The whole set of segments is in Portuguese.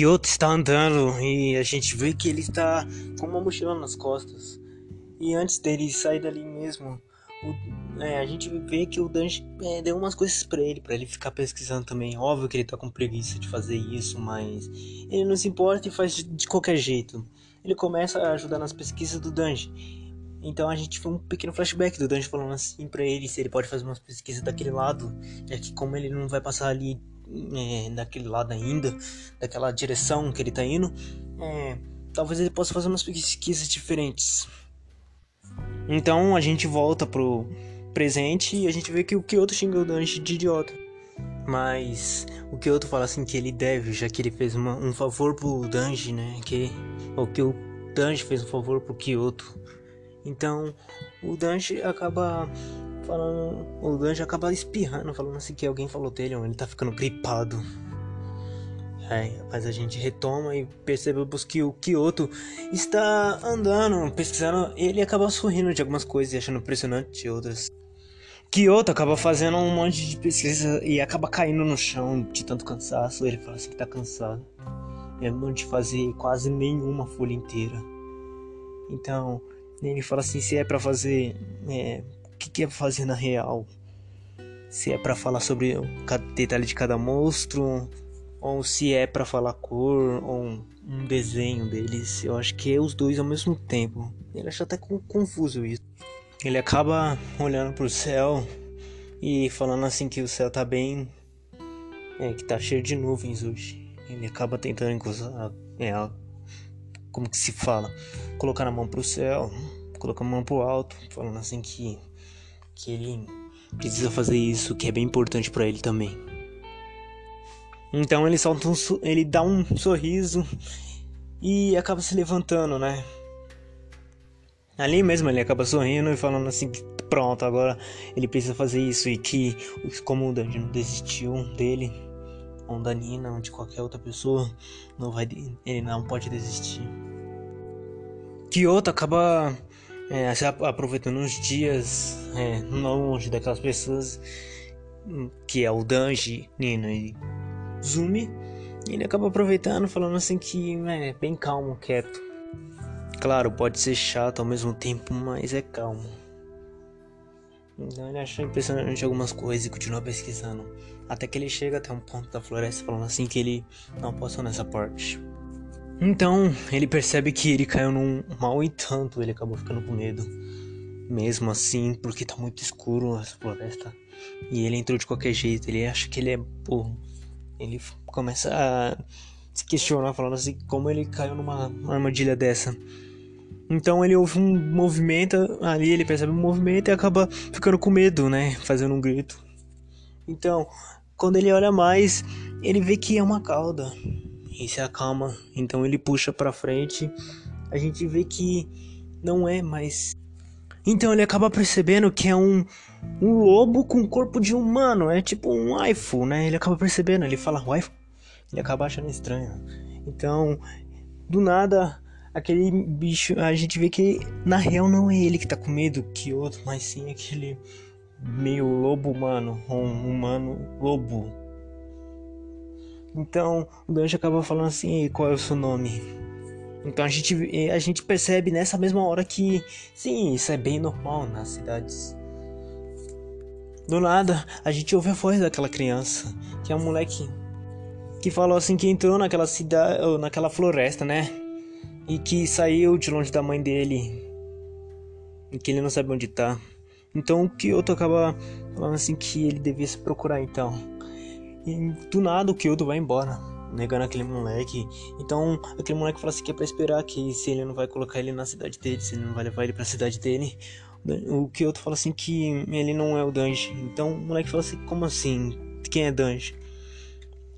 Kyoto está andando e a gente vê que ele está com uma mochila nas costas. E antes dele sair dali mesmo, o, é, a gente vê que o Danji é, deu umas coisas para ele, para ele ficar pesquisando também. Óbvio que ele tá com preguiça de fazer isso, mas ele não se importa e faz de, de qualquer jeito. Ele começa a ajudar nas pesquisas do Danji. Então a gente foi um pequeno flashback do Danji falando assim para ele se ele pode fazer umas pesquisas daquele lado, já que como ele não vai passar ali é, daquele lado ainda, daquela direção que ele tá indo, é, talvez ele possa fazer umas pesquisas diferentes. Então a gente volta pro presente e a gente vê que o Kyoto xinga o Danji de idiota. Mas o Kyoto fala assim que ele deve, já que ele fez uma, um favor pro Danji, né? Que, ou que o Danji fez um favor pro Kyoto. Então o Danji acaba falando. O Danji acaba espirrando, falando assim que alguém falou dele, ele tá ficando gripado. É, mas a gente retoma e percebemos que o Kyoto está andando, pesquisando. Ele acaba sorrindo de algumas coisas e achando impressionante de outras. Kyoto acaba fazendo um monte de pesquisa e acaba caindo no chão de tanto cansaço. Ele fala assim que tá cansado. Mesmo de fazer quase nenhuma folha inteira. Então, ele fala assim: se é para fazer é, que, que é fazer na real. Se é para falar sobre o detalhe de cada monstro, ou se é para falar cor, ou um, desenho deles. Eu acho que é os dois ao mesmo tempo. Ele acha até confuso isso. Ele acaba olhando pro céu e falando assim que o céu tá bem. É, que tá cheio de nuvens hoje. Ele acaba tentando encostar. É, como que se fala? Colocar a mão pro céu, colocar a mão pro alto, falando assim que que ele precisa fazer isso, que é bem importante para ele também. Então ele solta um, ele dá um sorriso e acaba se levantando, né? Ali mesmo ele acaba sorrindo e falando assim pronto, agora ele precisa fazer isso e que como o Dandy não desistiu dele, ou da Nina, ou de qualquer outra pessoa, não vai, ele não pode desistir. Kyoto acaba é, aproveitando uns dias é, longe daquelas pessoas que é o Danji, Nina e Zumi. Ele acaba aproveitando, falando assim que é bem calmo, quieto. Claro, pode ser chato ao mesmo tempo, mas é calmo. Então ele acha impressionante algumas coisas e continua pesquisando. Até que ele chega até um ponto da floresta falando assim que ele não passou nessa parte. Então ele percebe que ele caiu num mal e tanto ele acabou ficando com medo. Mesmo assim, porque tá muito escuro essa floresta. E ele entrou de qualquer jeito, ele acha que ele é burro. Ele começa a se questionar, falando assim, como ele caiu numa armadilha dessa. Então ele ouve um movimento ali, ele percebe um movimento e acaba ficando com medo, né? Fazendo um grito. Então, quando ele olha mais, ele vê que é uma cauda e se acalma. Então ele puxa para frente. A gente vê que não é mais. Então ele acaba percebendo que é um, um lobo com corpo de humano. É tipo um waifu, né? Ele acaba percebendo. Ele fala waifu. Ele acaba achando estranho. Então, do nada, aquele bicho. A gente vê que na real não é ele que tá com medo que outro, mas sim aquele meio lobo humano. Um humano lobo então o Gancho acaba falando assim: qual é o seu nome? Então a gente, a gente percebe nessa mesma hora que sim, isso é bem normal nas cidades. Do nada, a gente ouve a voz daquela criança, que é um moleque que falou assim que entrou naquela cidade, ou naquela floresta, né? E que saiu de longe da mãe dele. E que ele não sabe onde tá. Então o Kyoto acaba falando assim que ele devia se procurar então. E do nada o Kyoto vai embora, negando aquele moleque. Então aquele moleque fala assim que é pra esperar que se ele não vai colocar ele na cidade dele, se ele não vai levar ele pra cidade dele. O Kyoto fala assim que ele não é o Danji. Então o moleque fala assim, como assim? Quem é Danji?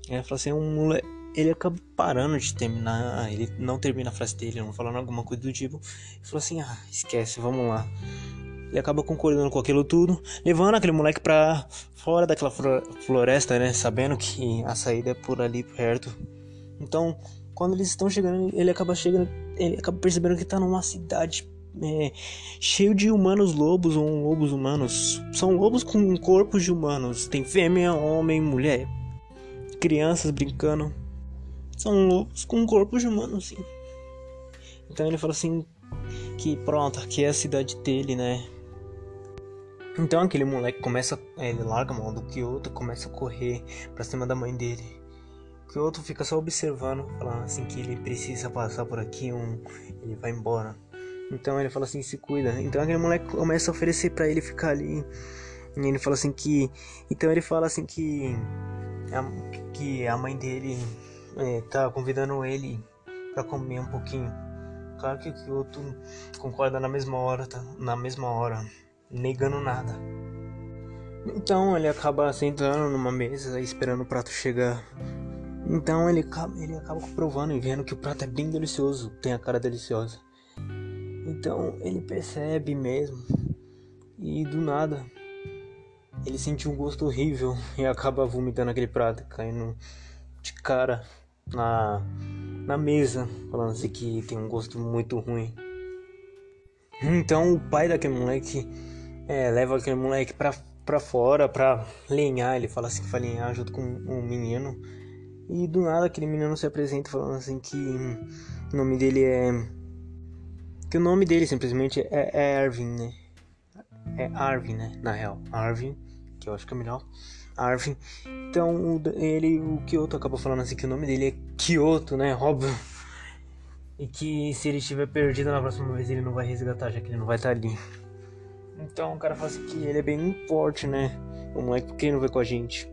Ele fala assim, é um moleque. Ele acaba parando de terminar. Ele não termina a frase dele, não falando alguma coisa do tipo. Ele fala assim: ah, esquece, vamos lá. Ele acaba concordando com aquilo tudo, levando aquele moleque pra fora daquela floresta, né? Sabendo que a saída é por ali perto. Então, quando eles estão chegando, ele acaba chegando, ele acaba percebendo que tá numa cidade é, cheio de humanos lobos ou lobos humanos. São lobos com corpos de humanos. Tem fêmea, homem, mulher, crianças brincando. são lobos com corpos de humano, sim. Então ele fala assim que pronto, aqui é a cidade dele, né? Então aquele moleque começa, ele larga a mão do Kyoto, começa a correr pra cima da mãe dele. Kyoto fica só observando, falando assim que ele precisa passar por aqui, um, ele vai embora. Então ele fala assim, se cuida. Então aquele moleque começa a oferecer para ele ficar ali. E ele fala assim que, então ele fala assim que a, que a mãe dele é, tá convidando ele para comer um pouquinho. Claro que o Kyoto concorda na mesma hora, tá? na mesma hora negando nada. Então ele acaba sentando numa mesa esperando o prato chegar. Então ele, ele acaba provando e vendo que o prato é bem delicioso, tem a cara deliciosa. Então ele percebe mesmo e do nada ele sente um gosto horrível e acaba vomitando aquele prato, caindo de cara na, na mesa, falando assim que tem um gosto muito ruim. Então o pai daquele moleque é, leva aquele moleque pra, pra fora pra lenhar. Ele fala assim que vai lenhar junto com um menino. E do nada aquele menino se apresenta falando assim que o nome dele é. Que o nome dele simplesmente é, é Arvin, né? É Arvin, né? Na real, Arvin, que eu acho que é melhor. Arvin. Então ele, o Kyoto acaba falando assim que o nome dele é Kyoto, né? Óbvio. E que se ele estiver perdido na próxima vez ele não vai resgatar, já que ele não vai estar ali. Então o cara fala assim que ele é bem forte, né? O moleque, por que não vai com a gente?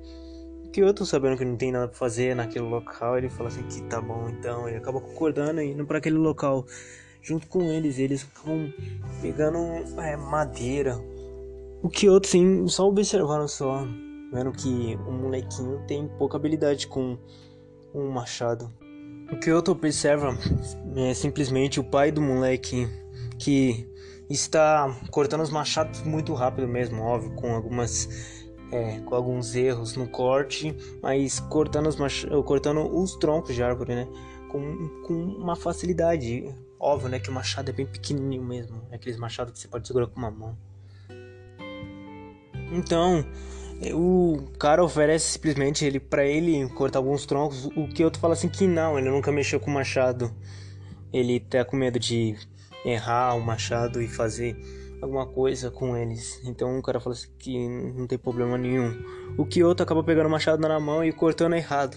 Que eu tô sabendo que não tem nada pra fazer naquele local. Ele fala assim que tá bom, então. Ele acaba concordando e indo pra aquele local. Junto com eles, eles acabam pegando é, madeira. O que outros sim, só observaram só. Vendo que o molequinho tem pouca habilidade com um machado. O que outro observa é simplesmente o pai do moleque que está cortando os machados muito rápido mesmo, óbvio, com algumas é, com alguns erros no corte, mas cortando os, mach... cortando os troncos de árvore, né? Com, com uma facilidade. Óbvio, né? Que o machado é bem pequenininho mesmo. É aqueles machados que você pode segurar com uma mão. Então, o cara oferece simplesmente ele para ele cortar alguns troncos. O que outro fala assim que não, ele nunca mexeu com machado. Ele tá com medo de errar o machado e fazer alguma coisa com eles. Então o cara fala assim que não tem problema nenhum. O Kyoto acaba pegando o machado na mão e cortando errado.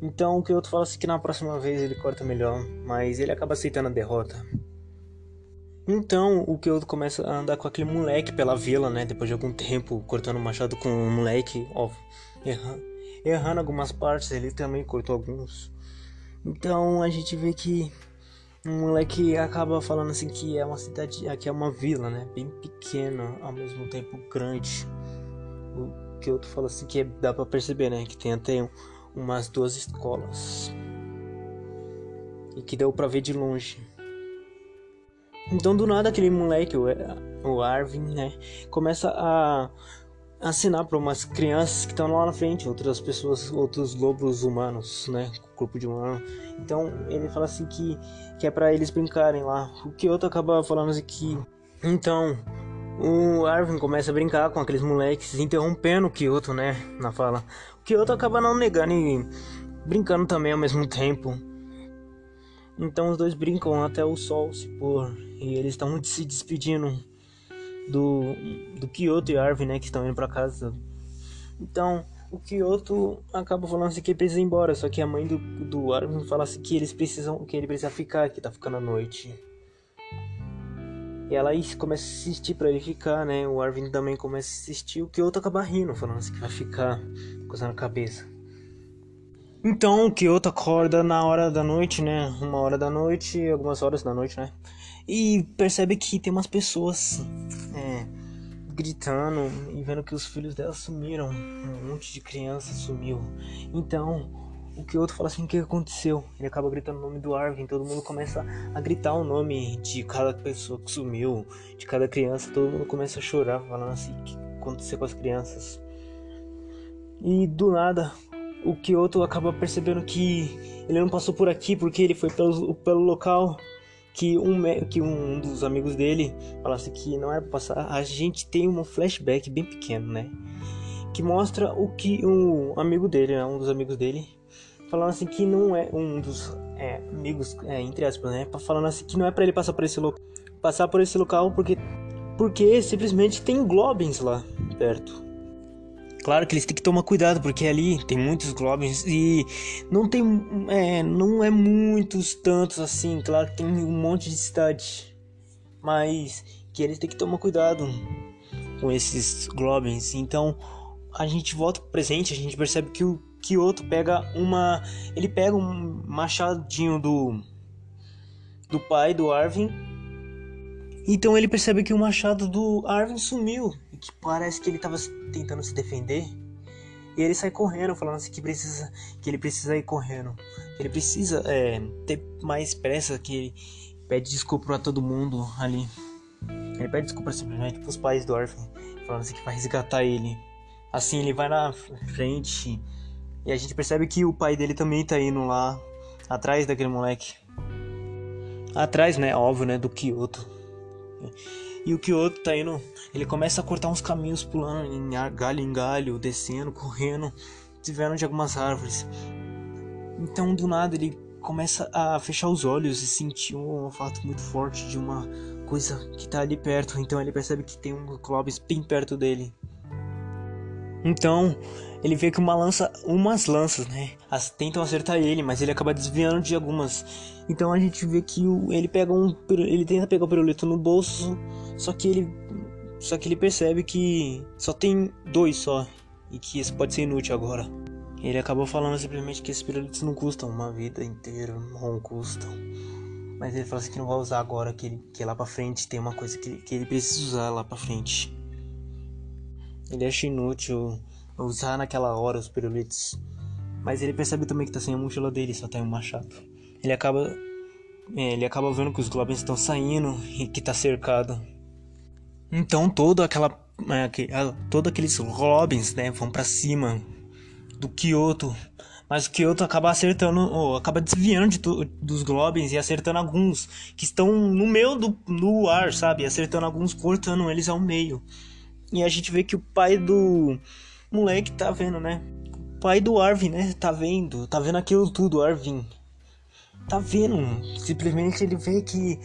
Então o Kyoto fala assim que na próxima vez ele corta melhor, mas ele acaba aceitando a derrota. Então o Kyoto começa a andar com aquele moleque pela vila, né? Depois de algum tempo cortando o machado com o moleque, óbvio, errando, errando algumas partes, ele também cortou alguns. Então a gente vê que um moleque acaba falando assim que é uma cidade, aqui é uma vila, né? Bem pequena, ao mesmo tempo grande. O que outro fala assim que é, dá para perceber, né? Que tem até umas duas escolas. E que deu para ver de longe. Então do nada aquele moleque, o Arvin, né, começa a assinar para umas crianças que estão lá na frente, outras pessoas, outros lobos humanos, né, corpo de humano. Então ele fala assim que, que é para eles brincarem lá. O que outro acaba falando assim que então o Arvin começa a brincar com aqueles moleques, interrompendo o Kyoto, né, na fala. O Kyoto acaba não negando e brincando também ao mesmo tempo. Então os dois brincam até o sol se pôr e eles estão se despedindo do, do Kyoto e Arvin, né, que estão indo para casa. Então, o Kyoto acaba falando assim que ele precisa ir embora, só que a mãe do, do Arvin fala assim que eles precisam, que ele precisa ficar, que tá ficando a noite. E ela começa a insistir para ele ficar, né? O Arvin também começa a insistir, o Kyoto acaba rindo, falando assim que vai ficar, coçando a cabeça. Então o Kyoto acorda na hora da noite, né? Uma hora da noite, algumas horas da noite, né? E percebe que tem umas pessoas gritando e vendo que os filhos dela sumiram. Um monte de criança sumiu. Então, o que outro fala assim: o que aconteceu? Ele acaba gritando o nome do Arvin. Todo mundo começa a gritar o nome de cada pessoa que sumiu, de cada criança. Todo mundo começa a chorar, falando assim: o que aconteceu com as crianças? E do nada, o Kyoto acaba percebendo que ele não passou por aqui porque ele foi pelo, pelo local que um, que um dos amigos dele falasse que não era pra passar. A gente tem um flashback bem pequeno, né? Que mostra o que um amigo dele, né? um dos amigos dele, falando assim que não é um dos é, amigos, é, entre aspas, né? Falando assim que não é para ele passar por esse local, passar por esse local porque porque simplesmente tem globins lá perto. Claro que eles têm que tomar cuidado porque ali tem muitos globins e não tem é, não é muitos tantos assim. Claro que tem um monte de cidade, mas que eles têm que tomar cuidado com esses globins. Então a gente volta pro presente, a gente percebe que o Kyoto pega uma. Ele pega um machadinho do. do pai do Arvin. Então ele percebe que o machado do Arvin sumiu. Que parece que ele estava tentando se defender. E ele sai correndo, falando assim que precisa. Que ele precisa ir correndo. Que ele precisa é, ter mais pressa. Que ele pede desculpa pra todo mundo ali. Ele pede desculpa simplesmente pros pais do Arvin. Falando assim que vai resgatar ele. Assim ele vai na frente e a gente percebe que o pai dele também tá indo lá atrás daquele moleque. Atrás, né? Óbvio, né? Do Kyoto. E o Kyoto tá indo. Ele começa a cortar uns caminhos pulando em galho em galho, descendo, correndo, desviando de algumas árvores. Então do nada ele começa a fechar os olhos e sentir um olfato muito forte de uma coisa que tá ali perto. Então ele percebe que tem um Clóvis bem perto dele. Então, ele vê que uma lança, umas lanças, né, as, tentam acertar ele, mas ele acaba desviando de algumas. Então a gente vê que o, ele pega um, ele tenta pegar o pirulito no bolso, só que ele, só que ele percebe que só tem dois só e que isso pode ser inútil agora. Ele acabou falando simplesmente que esses pirulitos não custam uma vida inteira, não custam. Mas ele fala assim que não vai usar agora, que, ele, que lá pra frente tem uma coisa que, que ele precisa usar lá pra frente. Ele acha inútil usar naquela hora os pirulitos. Mas ele percebe também que tá sem a mochila dele, só tem um machado. Ele acaba. É, ele acaba vendo que os goblins estão saindo e que tá cercado. Então toda aquela. É, todos aqueles goblins, né, vão para cima do Kyoto. Mas o Kyoto acaba acertando, ou acaba desviando de dos goblins e acertando alguns que estão no meio do, do ar, sabe? Acertando alguns, cortando eles ao meio. E a gente vê que o pai do moleque tá vendo, né? O pai do Arvin, né? Tá vendo, tá vendo aquilo tudo, Arvin. Tá vendo. Simplesmente ele vê que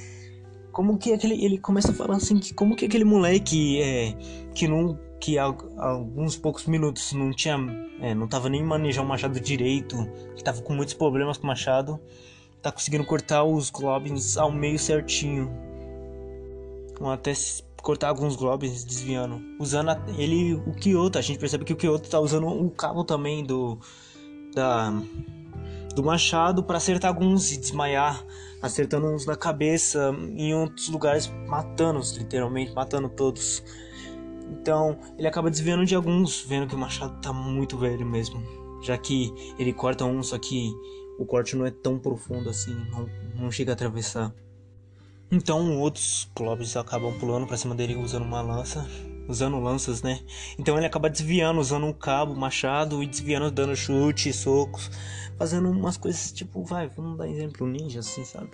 como que aquele ele começa a falar assim que como que aquele moleque é que não que há, alguns poucos minutos não tinha é, não tava nem manejando o machado direito, que tava com muitos problemas com o machado, tá conseguindo cortar os globins ao meio certinho. Até cortar alguns globes desviando. Usando a, ele o Kyoto. A gente percebe que o Kyoto tá usando o cabo também do. Da, do machado para acertar alguns e desmaiar, acertando uns na cabeça, em outros lugares matando-os, literalmente matando todos. Então ele acaba desviando de alguns, vendo que o machado tá muito velho mesmo, já que ele corta um, só que o corte não é tão profundo assim, não, não chega a atravessar. Então outros clubes acabam pulando para cima dele usando uma lança, usando lanças, né? Então ele acaba desviando, usando um cabo, machado e desviando, dando chute, socos, fazendo umas coisas tipo, vai, vamos dar exemplo ninja assim, sabe?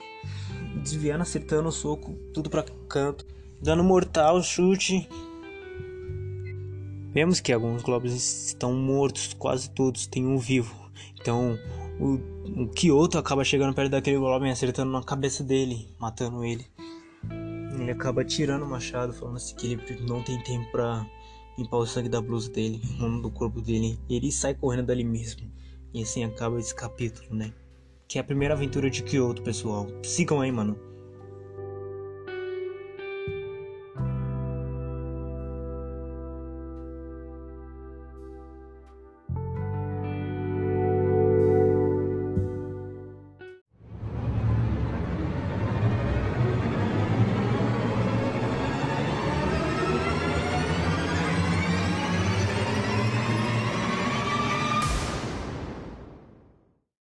Desviando, acertando o soco, tudo para canto, dando mortal, chute. Vemos que alguns globos estão mortos, quase todos, tem um vivo. Então o, o Kyoto acaba chegando perto daquele Goblin, acertando na cabeça dele, matando ele. Ele acaba tirando o machado, falando assim que ele não tem tempo pra limpar o sangue da blusa dele, do corpo dele. Ele sai correndo dali mesmo. E assim acaba esse capítulo, né? Que é a primeira aventura de Kyoto, pessoal. Sigam aí, mano.